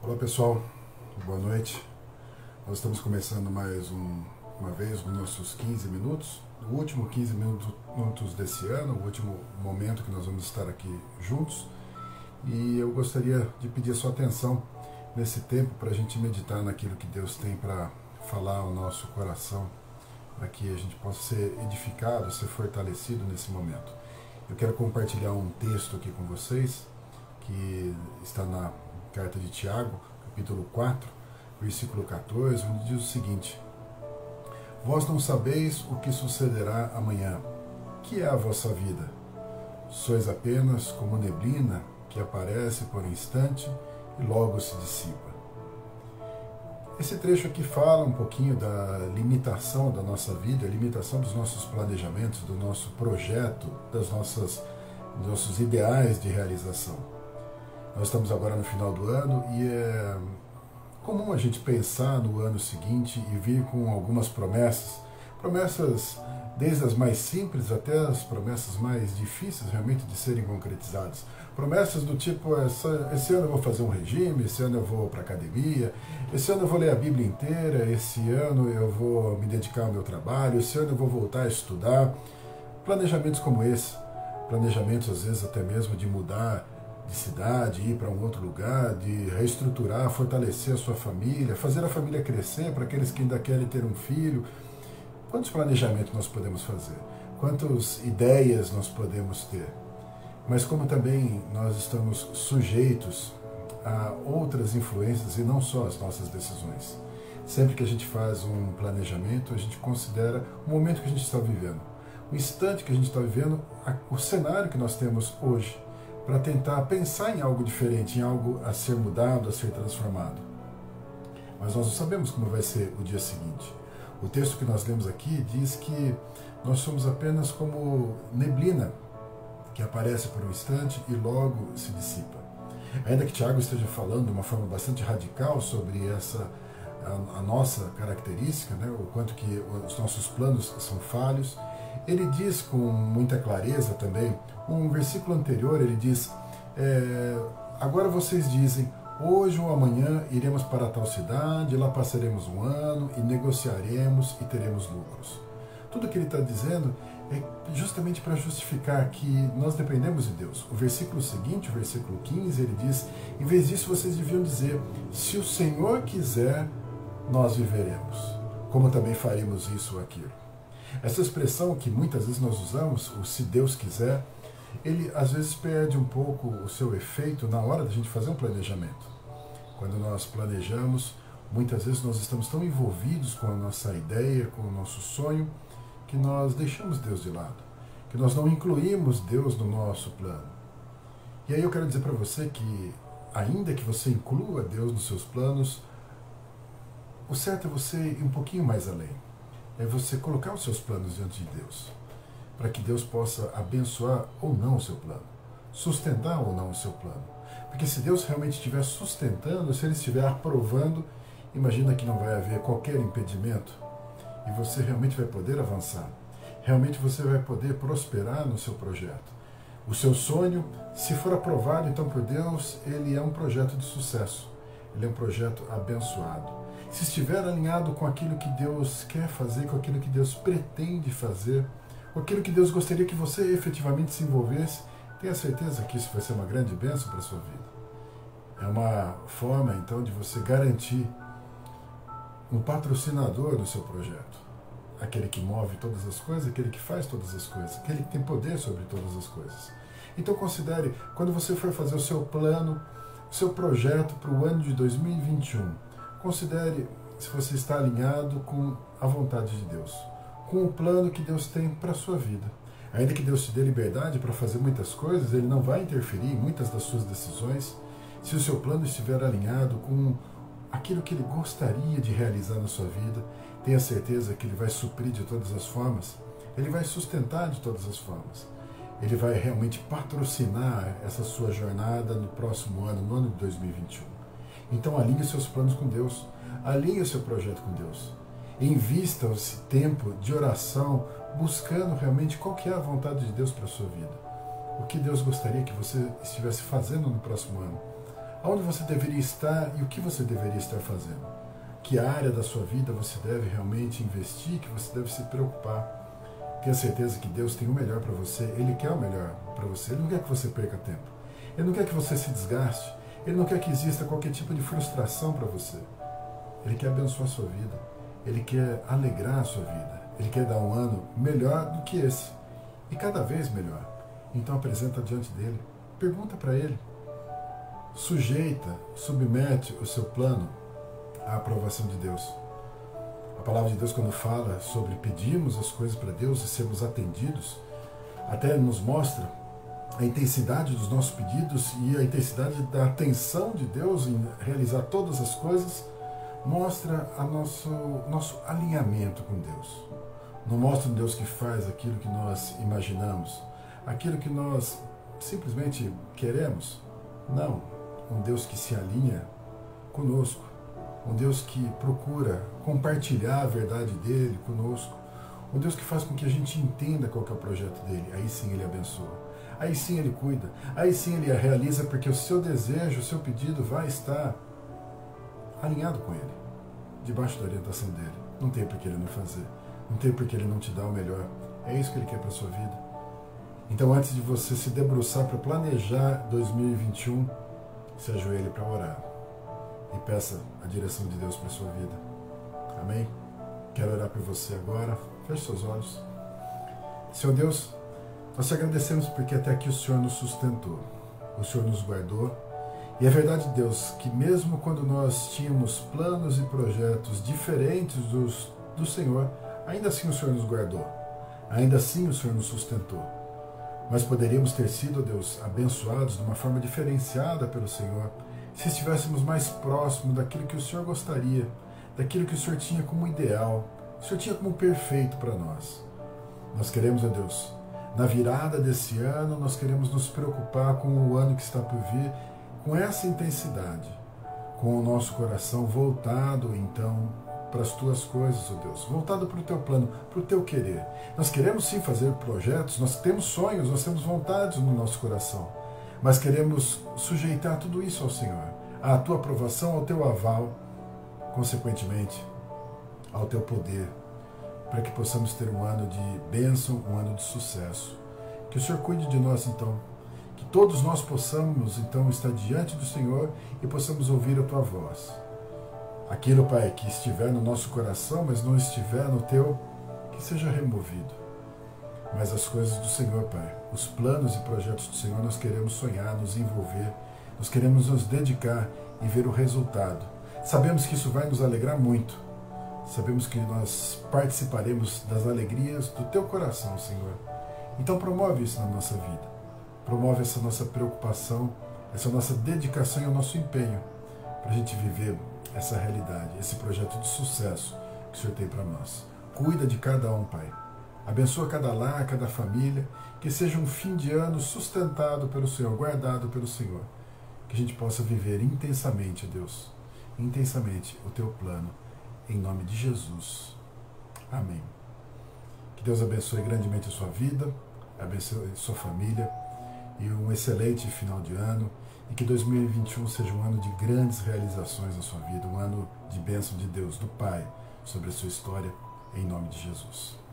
Olá pessoal, boa noite. Nós estamos começando mais um, uma vez os nossos 15 minutos, o último 15 minutos desse ano, o último momento que nós vamos estar aqui juntos. E eu gostaria de pedir a sua atenção nesse tempo para a gente meditar naquilo que Deus tem para falar ao nosso coração, para que a gente possa ser edificado, ser fortalecido nesse momento. Eu quero compartilhar um texto aqui com vocês que está na carta de Tiago, capítulo 4, versículo 14, onde diz o seguinte: Vós não sabeis o que sucederá amanhã. Que é a vossa vida? Sois apenas como neblina que aparece por um instante e logo se dissipa. Esse trecho aqui fala um pouquinho da limitação da nossa vida, a limitação dos nossos planejamentos, do nosso projeto, das nossas, nossos ideais de realização. Nós estamos agora no final do ano e é comum a gente pensar no ano seguinte e vir com algumas promessas, promessas desde as mais simples até as promessas mais difíceis realmente de serem concretizadas. Promessas do tipo, essa, esse ano eu vou fazer um regime, esse ano eu vou para academia, esse ano eu vou ler a Bíblia inteira, esse ano eu vou me dedicar ao meu trabalho, esse ano eu vou voltar a estudar. Planejamentos como esse, planejamentos às vezes até mesmo de mudar de cidade, ir para um outro lugar, de reestruturar, fortalecer a sua família, fazer a família crescer para aqueles que ainda querem ter um filho. Quantos planejamentos nós podemos fazer? Quantas ideias nós podemos ter? Mas como também nós estamos sujeitos a outras influências e não só as nossas decisões. Sempre que a gente faz um planejamento, a gente considera o momento que a gente está vivendo, o instante que a gente está vivendo, o cenário que nós temos hoje para tentar pensar em algo diferente, em algo a ser mudado, a ser transformado. Mas nós não sabemos como vai ser o dia seguinte. O texto que nós lemos aqui diz que nós somos apenas como neblina que aparece por um instante e logo se dissipa. Ainda que Tiago esteja falando de uma forma bastante radical sobre essa a, a nossa característica, né, o quanto que os nossos planos são falhos, ele diz com muita clareza também, um versículo anterior, ele diz: é, Agora vocês dizem, hoje ou amanhã iremos para tal cidade, lá passaremos um ano e negociaremos e teremos lucros. Tudo que ele está dizendo é justamente para justificar que nós dependemos de Deus. O versículo seguinte, o versículo 15, ele diz: em vez disso, vocês deviam dizer, se o Senhor quiser, nós viveremos, como também faremos isso ou aquilo. Essa expressão que muitas vezes nós usamos, o se Deus quiser, ele às vezes perde um pouco o seu efeito na hora da gente fazer um planejamento. Quando nós planejamos, muitas vezes nós estamos tão envolvidos com a nossa ideia, com o nosso sonho, que nós deixamos Deus de lado, que nós não incluímos Deus no nosso plano. E aí eu quero dizer para você que, ainda que você inclua Deus nos seus planos, o certo é você ir um pouquinho mais além é você colocar os seus planos diante de Deus, para que Deus possa abençoar ou não o seu plano, sustentar ou não o seu plano. Porque se Deus realmente estiver sustentando, se Ele estiver aprovando, imagina que não vai haver qualquer impedimento e você realmente vai poder avançar. Realmente você vai poder prosperar no seu projeto. O seu sonho, se for aprovado então por Deus, ele é um projeto de sucesso. Ele é um projeto abençoado se estiver alinhado com aquilo que Deus quer fazer, com aquilo que Deus pretende fazer, com aquilo que Deus gostaria que você efetivamente se envolvesse, tenha certeza que isso vai ser uma grande bênção para a sua vida. É uma forma, então, de você garantir um patrocinador do seu projeto. Aquele que move todas as coisas, aquele que faz todas as coisas, aquele que tem poder sobre todas as coisas. Então considere, quando você for fazer o seu plano, o seu projeto para o ano de 2021, Considere se você está alinhado com a vontade de Deus, com o plano que Deus tem para a sua vida. Ainda que Deus te dê liberdade para fazer muitas coisas, Ele não vai interferir em muitas das suas decisões se o seu plano estiver alinhado com aquilo que Ele gostaria de realizar na sua vida. Tenha certeza que Ele vai suprir de todas as formas, Ele vai sustentar de todas as formas. Ele vai realmente patrocinar essa sua jornada no próximo ano, no ano de 2021. Então alinhe seus planos com Deus, alinhe o seu projeto com Deus. Invista esse tempo de oração buscando realmente qual que é a vontade de Deus para a sua vida. O que Deus gostaria que você estivesse fazendo no próximo ano. Aonde você deveria estar e o que você deveria estar fazendo. Que área da sua vida você deve realmente investir, que você deve se preocupar. Tenha certeza que Deus tem o melhor para você, Ele quer o melhor para você, Ele não quer que você perca tempo, Ele não quer que você se desgaste, Ele não quer que exista qualquer tipo de frustração para você. Ele quer abençoar a sua vida, Ele quer alegrar a sua vida, Ele quer dar um ano melhor do que esse e cada vez melhor. Então apresenta diante dele, pergunta para ele, sujeita, submete o seu plano à aprovação de Deus. A palavra de Deus, quando fala sobre pedirmos as coisas para Deus e sermos atendidos, até nos mostra a intensidade dos nossos pedidos e a intensidade da atenção de Deus em realizar todas as coisas, mostra a nosso, nosso alinhamento com Deus. Não mostra um Deus que faz aquilo que nós imaginamos, aquilo que nós simplesmente queremos. Não, um Deus que se alinha conosco, um Deus que procura compartilhar a verdade dele conosco, um Deus que faz com que a gente entenda qual é o projeto dele. Aí sim ele abençoa. Aí sim ele cuida. Aí sim ele a realiza porque o seu desejo, o seu pedido vai estar alinhado com ele, debaixo da orientação dele. Não tem por que ele não fazer. Não tem por que ele não te dar o melhor. É isso que ele quer para sua vida. Então, antes de você se debruçar para planejar 2021, se ajoelhe para orar e peça a direção de Deus para sua vida. Amém? Quero orar por você agora. Feche seus olhos. Senhor Deus, nós te agradecemos porque até aqui o Senhor nos sustentou, o Senhor nos guardou. E é verdade, Deus, que mesmo quando nós tínhamos planos e projetos diferentes dos, do Senhor, ainda assim o Senhor nos guardou, ainda assim o Senhor nos sustentou. Mas poderíamos ter sido, Deus, abençoados de uma forma diferenciada pelo Senhor se estivéssemos mais próximo daquilo que o Senhor gostaria, daquilo que o Senhor tinha como ideal, o Senhor tinha como perfeito para nós. Nós queremos, ó Deus, na virada desse ano, nós queremos nos preocupar com o ano que está por vir, com essa intensidade, com o nosso coração voltado, então, para as tuas coisas, ó oh Deus, voltado para o teu plano, para o teu querer. Nós queremos sim fazer projetos, nós temos sonhos, nós temos vontades no nosso coração, mas queremos sujeitar tudo isso ao Senhor, à tua aprovação, ao teu aval, consequentemente, ao teu poder, para que possamos ter um ano de bênção, um ano de sucesso. Que o Senhor cuide de nós então, que todos nós possamos então estar diante do Senhor e possamos ouvir a tua voz Aquilo, Pai, que estiver no nosso coração, mas não estiver no teu, que seja removido. Mas as coisas do Senhor, Pai, os planos e projetos do Senhor, nós queremos sonhar, nos envolver, nós queremos nos dedicar e ver o resultado. Sabemos que isso vai nos alegrar muito. Sabemos que nós participaremos das alegrias do teu coração, Senhor. Então promove isso na nossa vida. Promove essa nossa preocupação, essa nossa dedicação e o nosso empenho para a gente viver essa realidade, esse projeto de sucesso que o Senhor tem para nós. Cuida de cada um, Pai. Abençoa cada lar, cada família, que seja um fim de ano sustentado pelo Senhor, guardado pelo Senhor. Que a gente possa viver intensamente, Deus, intensamente o teu plano, em nome de Jesus. Amém. Que Deus abençoe grandemente a sua vida, abençoe a sua família e um excelente final de ano e que 2021 seja um ano de grandes realizações na sua vida, um ano de bênção de Deus, do Pai, sobre a sua história, em nome de Jesus.